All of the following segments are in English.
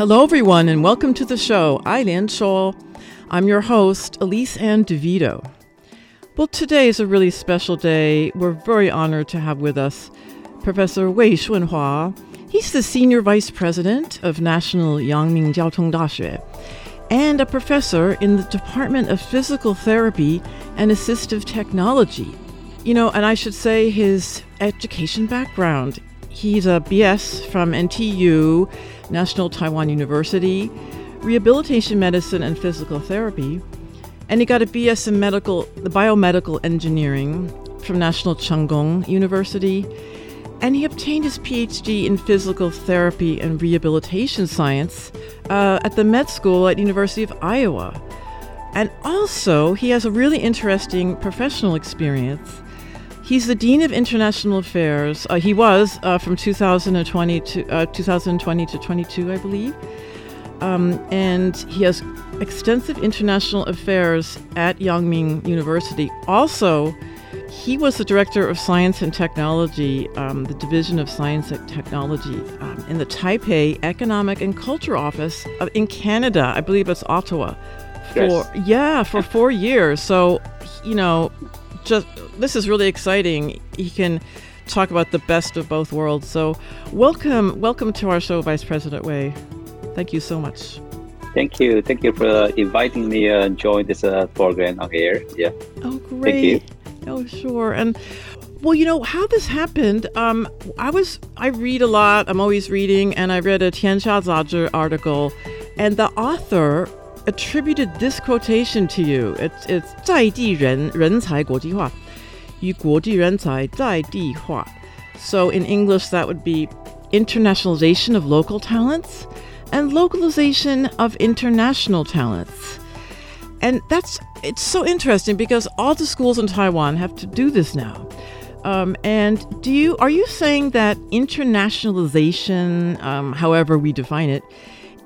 Hello, everyone, and welcome to the show, I, Ailian Shuo. I'm your host, Elise Ann DeVito. Well, today is a really special day. We're very honored to have with us Professor Wei Shunhua. He's the Senior Vice President of National Yangming Jiaotong Daxue and a professor in the Department of Physical Therapy and Assistive Technology. You know, and I should say his education background. He's a BS from NTU, National Taiwan University, Rehabilitation Medicine and Physical Therapy, and he got a BS in medical, the biomedical engineering from National Cheng Kung University, and he obtained his PhD in physical therapy and rehabilitation science uh, at the med school at University of Iowa. And also, he has a really interesting professional experience. He's the Dean of International Affairs. Uh, he was uh, from 2020 to uh, 2020 to 22, I believe. Um, and he has extensive international affairs at Yangming University. Also, he was the director of science and technology, um, the Division of Science and Technology, um, in the Taipei Economic and Culture Office of, in Canada. I believe it's Ottawa. For Yes. yeah, for four years. So, you know, just this is really exciting. He can talk about the best of both worlds. So, welcome, welcome to our show, Vice President Wei. Thank you so much. Thank you. Thank you for inviting me to uh, join this uh, program on air. Yeah. Oh, Thank great. you. Oh, sure. And well, you know how this happened. Um, I was I read a lot. I'm always reading, and I read a Tianxia Zazhi article, and the author attributed this quotation to you. It's it's 在地人人才国际化，与国际人才在地化. So in English, that would be internationalization of local talents and localization of international talents. And that's it's so interesting because all the schools in Taiwan have to do this now. Um, and do you are you saying that internationalization, um, however we define it,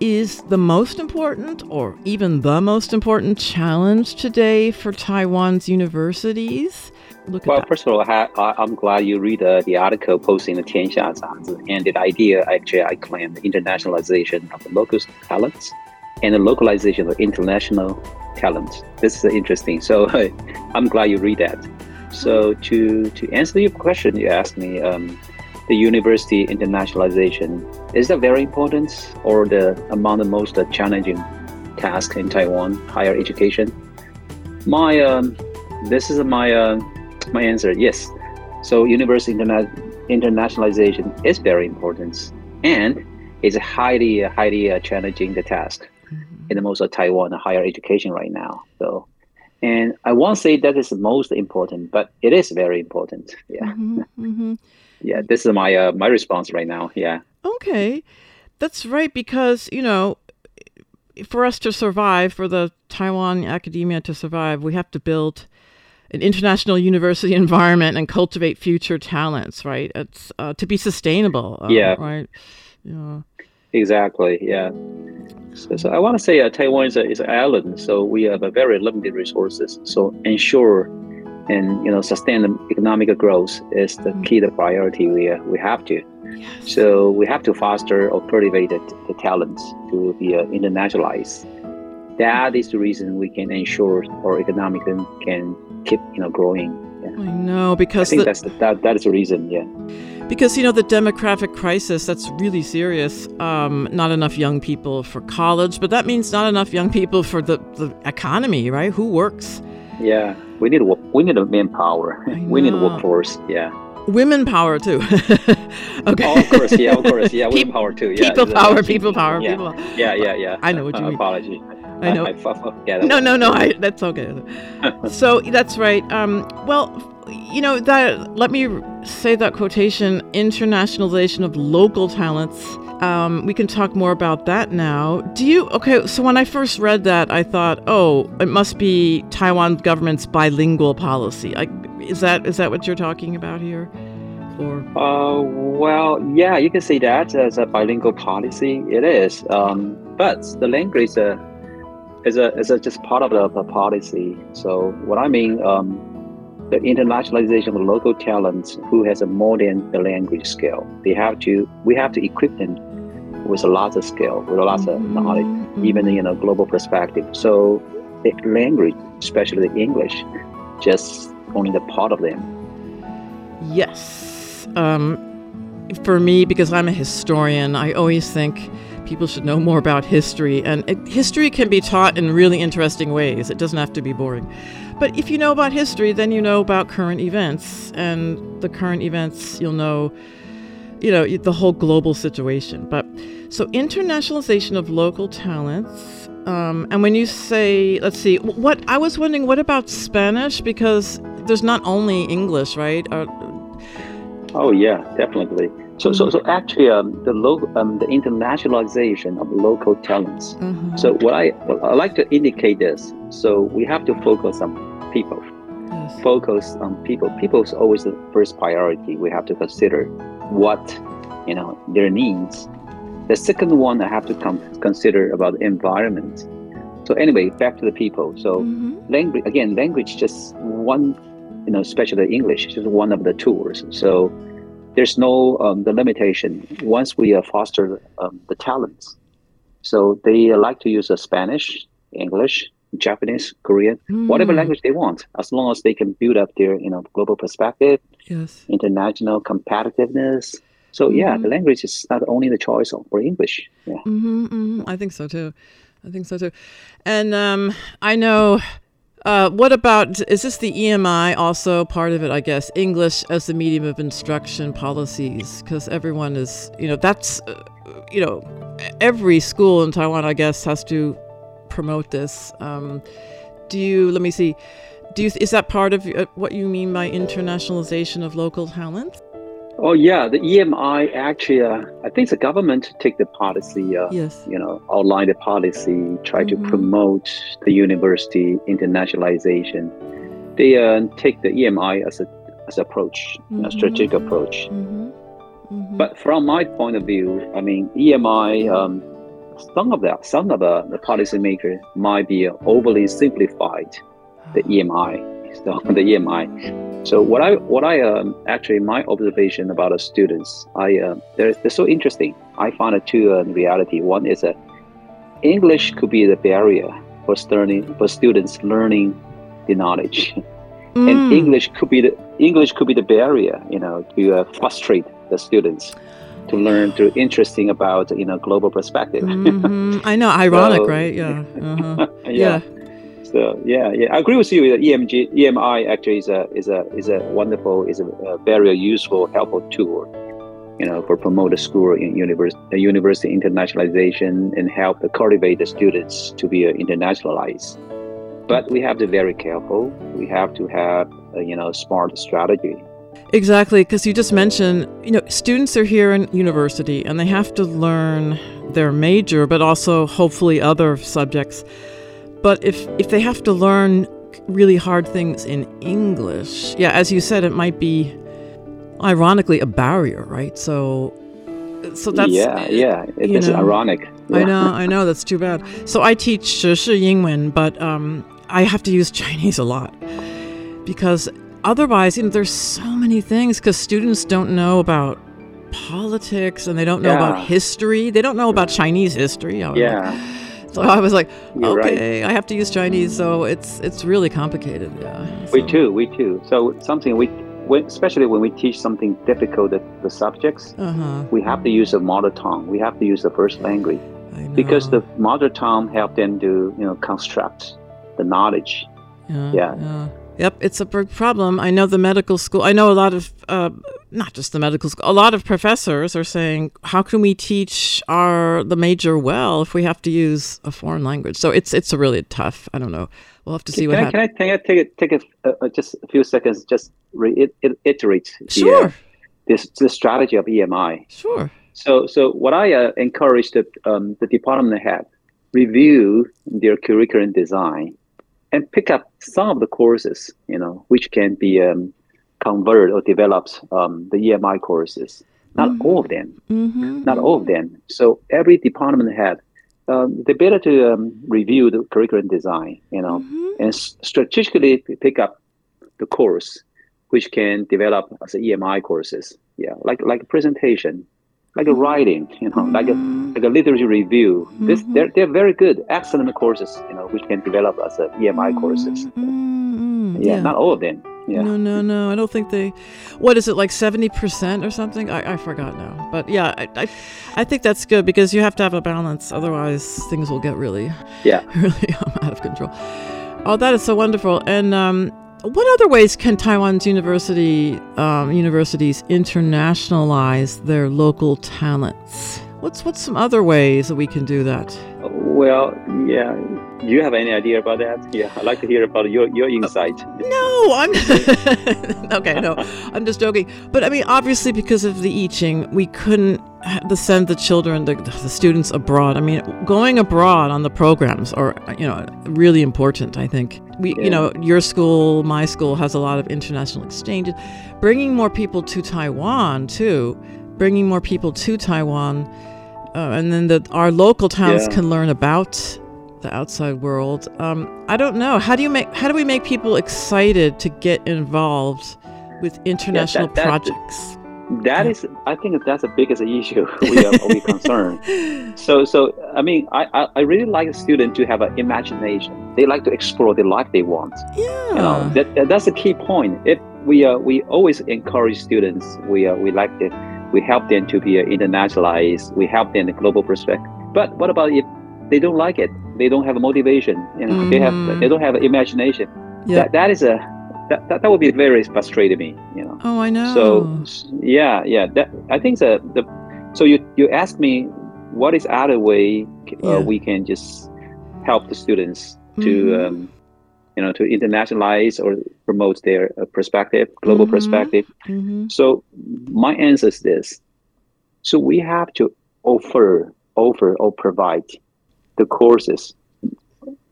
Is the most important or even the most important challenge today for Taiwan's universities? Look Well, first of all, I, I'm glad you read uh, the article posting the Tianxia and the idea actually I claim the internationalization of the local talents and the localization of international talents. This is interesting. So I'm glad you read that. So to to answer your question, you asked me um, the university internationalization is that very important or the among the most challenging task in Taiwan higher education? My um, this is my uh, my answer. Yes. So university interna- internationalization is very important, and it's highly highly uh, challenging the task in the most of Taiwan higher education right now. So, and I won't say that is the most important, but it is very important. Yeah, Mhm, mhm. Yeah. This is my uh, my response right now. Yeah. Okay, that's right. Because you know, for us to survive, for the Taiwan academia to survive, we have to build an international university environment and cultivate future talents, right? It's uh, to be sustainable. Uh, yeah. Right. Yeah. Exactly. Yeah. So, so I want to say uh, Taiwan is, a, is an island, so we have a very limited resources. So ensure and you know sustain economic growth is the key the priority we uh, we have to. Yes. So we have to foster or cultivate the, talents to be uh, internationalized. That is the reason we can ensure our economic can keep you know growing. Yeah. I know because I think the, that's the, that that is the reason. Yeah. Because you know the demographic crisis that's really serious. Um, not enough young people for college, but that means not enough young people for the, the economy, right? Who works? Yeah, we need we need a manpower. we need a workforce. Yeah. Women power too. okay. Oh, of course, yeah, of course, yeah. Women power too. Yeah. People power, people power, yeah. people. Yeah, yeah, yeah. I know what you uh, mean. Apology. I know. I, I, yeah, no, no, no. I, that's okay. so that's right. Um, well, you know that. Let me say that quotation: internationalization of local talents. Um, we can talk more about that now. Do you? Okay. So when I first read that, I thought, oh, it must be Taiwan government's bilingual policy. I, is that is that what you're talking about here? Or? Uh, well, yeah, you can say that as a bilingual policy. It is, um, but the language. Uh, is a is a just part of the, the policy. So what I mean, um, the internationalization of local talents who has a more than the language skill. They have to we have to equip them with a lot of skill, with a lot of Mm-hmm. knowledge, even in a global perspective. So the language, especially the English, just only the part of them. Yes. Um, for me, because I'm a historian, I always think people should know more about history. And it, history can be taught in really interesting ways. It doesn't have to be boring. But if you know about history, then you know about current events. And the current events, you'll know, you know, the whole global situation. But so internationalization of local talents. Um, and when you say, let's see, what I was wondering, what about Spanish? Because there's not only English, right? Uh, oh yeah, definitely. So, so, so actually, um, the local, um, the internationalization of local talents. Mm-hmm. So, what I, what I like to indicate this. So, we have to focus on people. Yes. Focus on people. People is always the first priority. We have to consider what, you know, their needs. The second one I have to com- consider about the environment. So, anyway, back to the people. So, mm-hmm. language again, language just one, you know, especially English, just one of the tools. So there's no um, the limitation once we uh, foster um, the talents so they like to use uh, spanish english japanese korean Mm. whatever language they want as long as they can build up their you know global perspective yes. international competitiveness so yeah Mhm. the language is not only the choice for english yeah Mm-hmm, hmm I think so too. I think so too. And um, I know. Uh, what about is this the EMI also part of it? I guess English as the medium of instruction policies, because everyone is, you know, that's, uh, you know, every school in Taiwan, I guess, has to promote this. Um, do you? Let me see. Do you? Is that part of uh, what you mean by internationalization of local talent? Oh yeah, the EMI actually, uh, I think the government take the policy, uh, Yes. you know, outline the policy, try Mhm. to promote the university internationalization. They uh, take the EMI as a as approach, you know, Mhm. strategic approach. Mm-hmm. Mm-hmm. But from my point of view, I mean, EMI, um, some of the some of the, the policymaker might be overly simplified the EMI, so the EMI. So what I what I um, actually my observation about the students, I uh, they're, they're so interesting. I found it two uh, in reality. One is that English could be the barrier for learning for students learning the knowledge, Mm. and English could be the English could be the barrier, you know, to uh, frustrate the students to learn to interesting about you know global perspective. Mhm. I know, ironic, So- right? Yeah. Uh-huh. yeah. So yeah, yeah, I agree with you. That EMG, EMI actually is a is a is a wonderful, is a, a very useful, helpful tool. You know, for promote the school in university, university internationalization and help cultivate the students to be uh, internationalized. But we have to be very careful. We have to have a, you know smart strategy. Exactly, because you just mentioned, you know, students are here in university and they have to learn their major, but also hopefully other subjects. But if, if they have to learn really hard things in English, yeah, as you said, it might be ironically a barrier, right? So so that's yeah, yeah. It, it's know, ironic. Yeah. I know, I know. That's too bad. So I teach uh, Shi Yingwen, but um, I have to use Chinese a lot because otherwise, you know, there's so many things because students don't know about politics and they don't know Yeah. about history. They don't know about Chinese history. I was like- Yeah. so I was like, You're right. okay, I have to use Chinese, so it's it's really complicated. Yeah. We so- too, we too. So something we, when, especially when we teach something difficult, the, the subjects, Uh-huh. we have to use a mother tongue. We have to use the first language because the mother tongue help them to you know construct the knowledge. Yeah, Yeah. Yep, it's a big problem. I know the medical school. I know a lot of, uh, not just the medical school. A lot of professors are saying, "How can we teach our the major well if we have to use a foreign language?" So it's it's a really tough. I don't know. We'll have to see Can, what I, happens. can I can I take it take uh, uh, just a few seconds just reiterate the, Sure. uh, this the strategy of EMI. Sure. So so what I uh, encourage the um, the department head review their curriculum design and pick up some of the courses you know which can be um, converted or developed um, the EMI courses. Not all of them. Mm-hmm. Not all of them. So every department head um, they better to um, review the curriculum design, you know, and strategically pick up the course which can develop as EMI courses. Yeah, like like presentation, like a writing, you know, like a mm. like a literature review. This mm-hmm. they're they're very good, excellent courses, you know, which can develop as a EMI courses. Mm, mm, yeah, not all of them. Yeah. No, no, no. I don't think they. What is it like seventy percent or something? I, I forgot now. But yeah, I, I I think that's good because you have to have a balance. Otherwise, things will get really Yeah. really um, out of control. Oh, that is so wonderful. And um, what other ways can Taiwan's university um, universities internationalize their local talents? What's what's some other ways that we can do that? Well, yeah. Do you have any idea about that? Yeah, I'd like to hear about your your insight. No, I'm okay. No, I'm just joking. But I mean, obviously, because of the yiqing, we couldn't the send the children, the, the students abroad. I mean, going abroad on the programs are you know really important. I think we, you know, your school, my school has a lot of international exchanges, bringing more people to Taiwan too, bringing more people to Taiwan, uh, and then the our local towns Yeah. can learn about the outside world. Um, I don't know. How do you make? How do we make people excited to get involved with international that- projects? That is, I think that's the biggest issue we are we concerned. So, so I mean, I, I, I really like a student to have an imagination. They like to explore the life they want. Yeah. You know, that, that that's a key point. If we uh, we always encourage students, we uh, we like to we help them to be uh, internationalized. We help them in the global perspective. But what about if they don't like it? They don't have a motivation. You know, they have they don't have imagination. Yeah. That, that is a that, that, that would be very frustrating me. You know. Oh, I know. So yeah, yeah. That I think the the. So you you asked me what is other way uh, Yeah. we can just help the students to Mhm. um, you know to internationalize or promote their uh, perspective, global Mhm. perspective. Mhm. So my answer is this: so we have to offer offer or provide the courses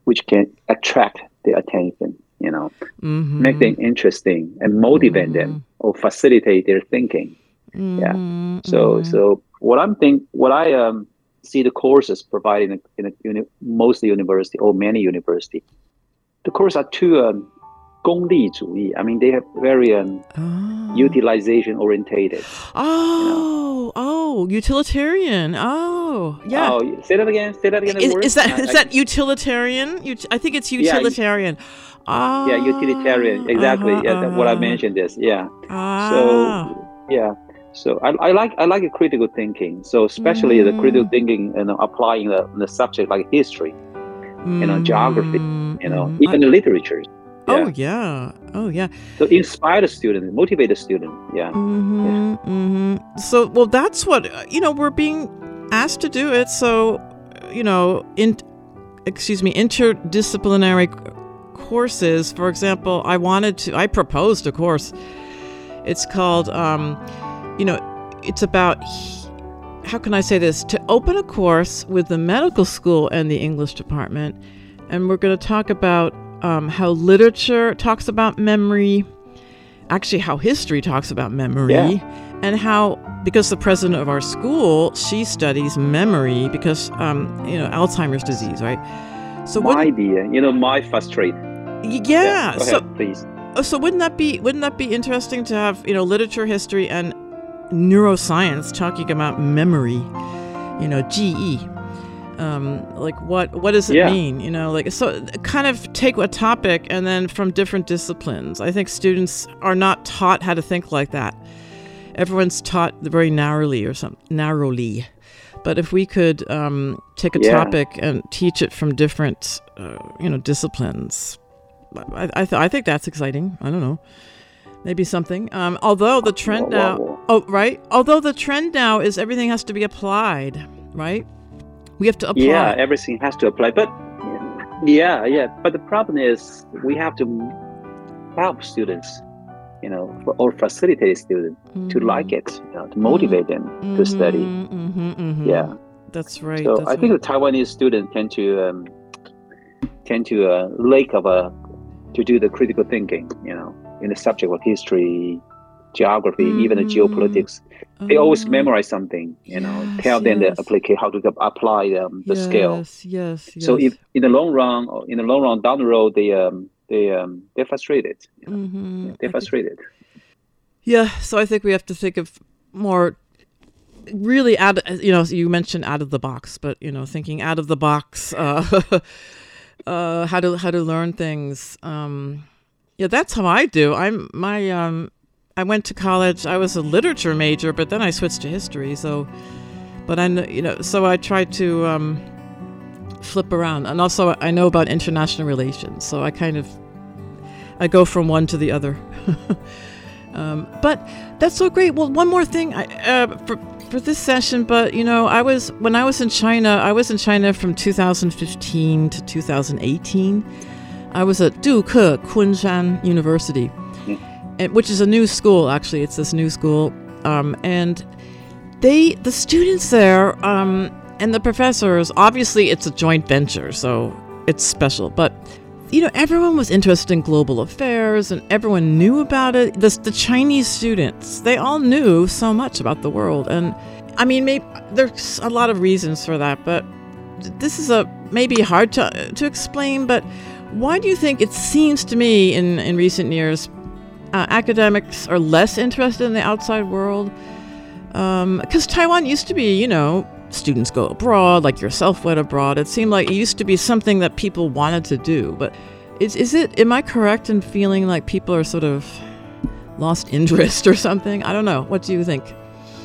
which can attract the attention. You know, Mhm. make them interesting and motivate them or facilitate their thinking. Yeah. Mm-hmm. So so what I'm think what I um see the courses provided in a, in a uni, mostly university or many university, the courses are too um, Gongli I mean, they have very um, oh. utilization orientated. Oh, you know? oh, utilitarian. Oh, yeah. Oh, say that again. Say that again. Is, is that is I, that utilitarian? I think it's utilitarian. Yeah, ah. yeah utilitarian. Exactly. Uh, yeah. What I uh-huh. mentioned is yeah. Ah. So yeah. So I, I like I like critical thinking. So especially mm. the critical mm. thinking and applying the, the subject like history, mm. you know, geography, you know, even I, literature. Mm, Oh yeah. Oh yeah. So inspire the student, motivate the student. Yeah. hmm hmm So, well, that's what uh, you know. We're being asked to do it. So, uh, you know, in excuse me, interdisciplinary courses. For example, I wanted to. I proposed a course. It's called, um, you know, it's about. How can I say this? To open a course with the medical school and the English department, and we're going to talk about um, how literature talks about memory, actually, how history talks about memory, Yeah. and how, because the president of our school, she studies memory because, um, you know, Alzheimer's disease, right? So, my wouldn't- idea, you know, my frustrate. yeah, Go so ahead, please. Oh, so wouldn't that be wouldn't that be interesting to have you know literature, history, and neuroscience talking about memory? You know, GE. Um, like what what does it Yeah. mean? You know, like so kind of take a topic and then from different disciplines. I think students are not taught how to think like that. Everyone's taught very narrowly or something narrowly. But if we could um, take a Yeah. topic and teach it from different, uh, you know, disciplines, I, I, th- I think that's exciting. I don't know. Maybe something. Um, although the trend Whoa, now, whoa, oh right. Although the trend now is everything has to be applied, right? We have to apply. Yeah, everything has to apply. But yeah, yeah. But the problem is we have to help students, you know, or facilitate students to like it, you know, to motivate them to study. Mm-hmm, mm-hmm. Yeah. That's right. So that's I think right. the Taiwanese students tend to um, tend to uh, lack of a to do the critical thinking, you know, in the subject of history, geography, even the geopolitics. They always memorize something, you know, tell them yes. the applica- how to apply um, the. Yes, yes, yes. So if in the long run, or in the long run down the road, they um they um they're frustrated. you know. Mhm. They're frustrated. Yeah, so I think we have to think of more really out you know you mentioned out of the box but you know thinking out of the box uh, uh how to how to learn things um yeah that's how i do i'm my um i went to college i was a literature major but then i switched to history so but i you know so i tried to um flip around and also i know about international relations so i kind of i go from one to the other um, but that's so great. Well, one more thing I, uh, for for this session, but you know, I was when I was in China. I was in China from 2015 to 2018. I was at Duke Kunshan University, which is a new school. Actually, it's this new school, um, and they the students there um, and the professors. Obviously, it's a joint venture, so it's special, but you know, everyone was interested in global affairs and everyone knew about it. The, the Chinese students, they all knew so much about the world. And I mean, maybe there's a lot of reasons for that, but this is a maybe hard to, to explain. But why do you think it seems to me in, in recent years uh, academics are less interested in the outside world? Because Taiwan used to be, you know, students go abroad, like yourself went abroad. It seemed like it used to be something that people wanted to do. But is, is it, am I correct in feeling like people are sort of lost interest or something? I don't know. What do you think?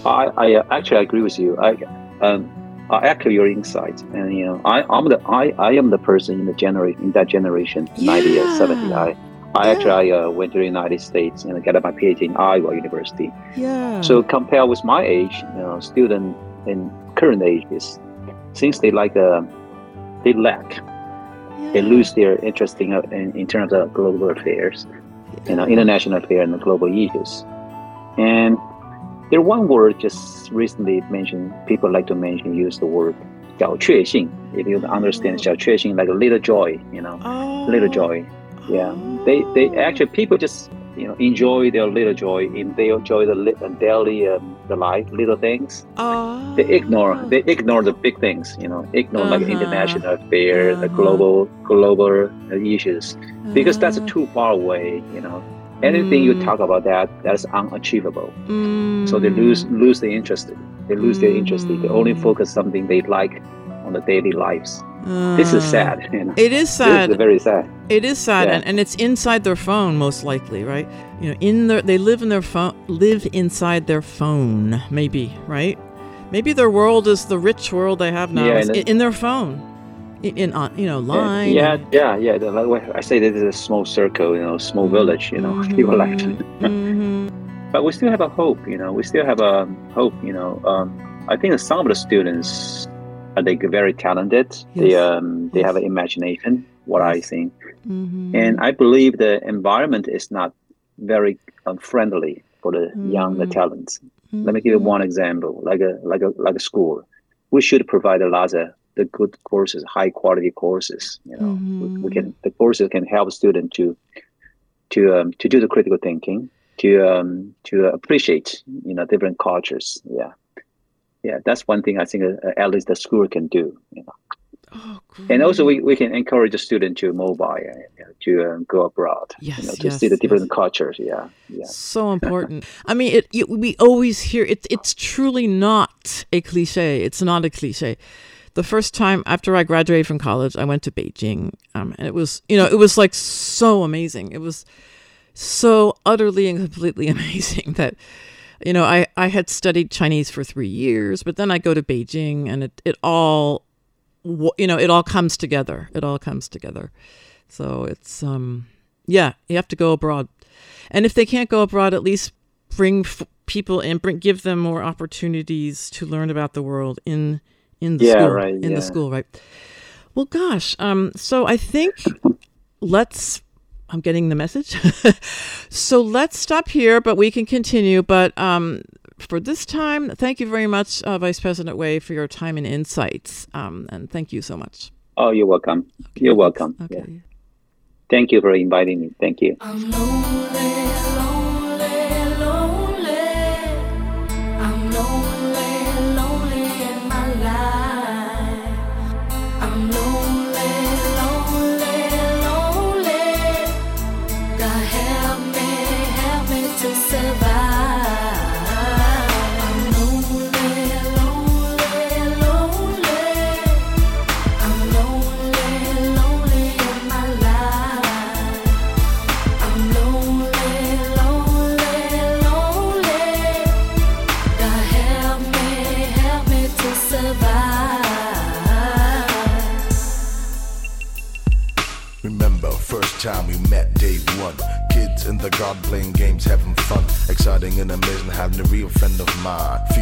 I, I uh, actually agree with you. I um I echo your insight, and you know, I I'm the I, I am the person in the generation in that generation, 90 or 70. I I actually I, uh, went to the United States and got my PhD in Iowa University. Yeah. So compared with my age, you know, student in current age is since they like uh, they lack, they lose their interest in, uh, in in terms of global affairs, you know, international affairs and global issues, and there one word just recently mentioned. People like to mention use the word 小确幸. If you understand 小确幸, like a little joy, you know, little joy. Yeah, they they actually people just you know enjoy their little joy in they enjoy the li- daily um, the life little things. Oh. They ignore they ignore the big things. You know, ignore like Uh-huh. international affair, the global global uh, issues because that's Uh-huh. too far away. You know, anything you Mm. talk about that that's unachievable. Mm. So they lose lose the interest. They lose their interest. They Mm. only focus something they like on the daily lives. This is Uh, sad. You know? It is sad. This is very sad. It is sad, Yeah. and, and it's inside their phone most likely, right? You know, in their they live in their phone, live inside their phone, maybe, right? Maybe their world is the rich world they have now Yeah, in, in their phone, in, in on you know line. Yeah, yeah, yeah. I say, this is a small circle, you know, small village, you know, people like. Mm-hmm. But we still have a hope, you know. We still have a hope, you know. Um, I think some of the students are they very talented. They um they have an imagination. What I think, Mm-hmm. and I believe the environment is not very um, friendly for the young the talents. Let me give you one example, like a like a like a school. We should provide a lot of the good courses, high quality courses. You know, mm-hmm. we, can the courses can help students to to um, to do the critical thinking, to um, to appreciate you know different cultures. Yeah, yeah, that's one thing I think uh, at least the school can do. You know. Oh, and also, we, we can encourage the student to mobile, uh, to um, go abroad, yes, you know, to yes, see the different yes. cultures. Yeah, yeah. So important. I mean, it, it, We always hear it. It's truly not a cliche. It's not a cliche. The first time after I graduated from college, I went to Beijing, um, and it was, you know, it was like so amazing. It was so utterly and completely amazing that you know, I, I had studied Chinese for three years, but then I go to Beijing and it, it all you know, it all comes together. It all comes together. So it's um, yeah, you have to go abroad, and if they can't go abroad, at least bring f- people in, bring give them more opportunities to learn about the world in in the yeah, school, right, in yeah. the school, right? Well, gosh, um, so I think let's. I'm getting the message. so let's stop here, but we can continue. But um, for this time. Thank you very much, uh, Vice President Wei, for your time and insights. Um, and thank you so much. Oh, you're welcome. Okay. You're welcome. Okay. Yeah. Thank you for inviting me. Thank you. Real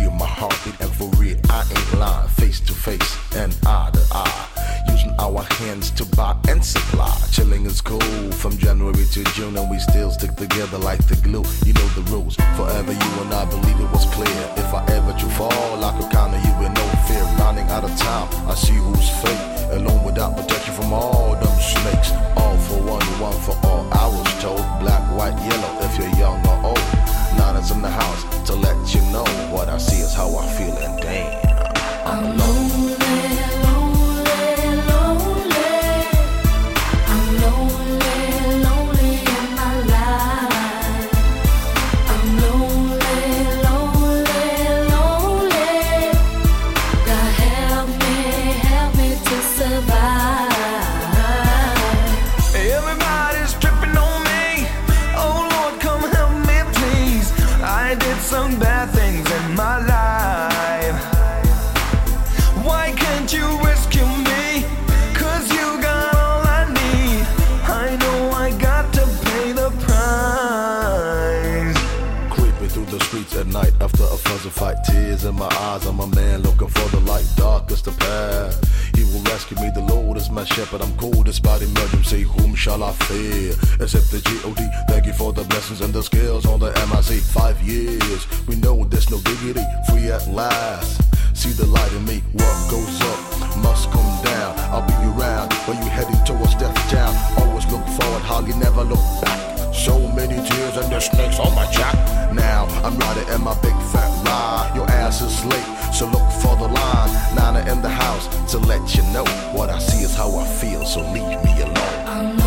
emergency. Whom shall I fear? Except the G.O.D. Thank you for the blessings and the skills on the MIC. Five years, we know there's no diggity. Free at last. See the light in me, what goes up must come down. I'll be around when you heading towards death town. Always look forward, hardly never look back. So many tears and the snakes on my jack. Now I'm riding in my big fat ride. Your ass is late, so look for the line. Nana in the house to let you know what I see is how I feel. So leave me alone.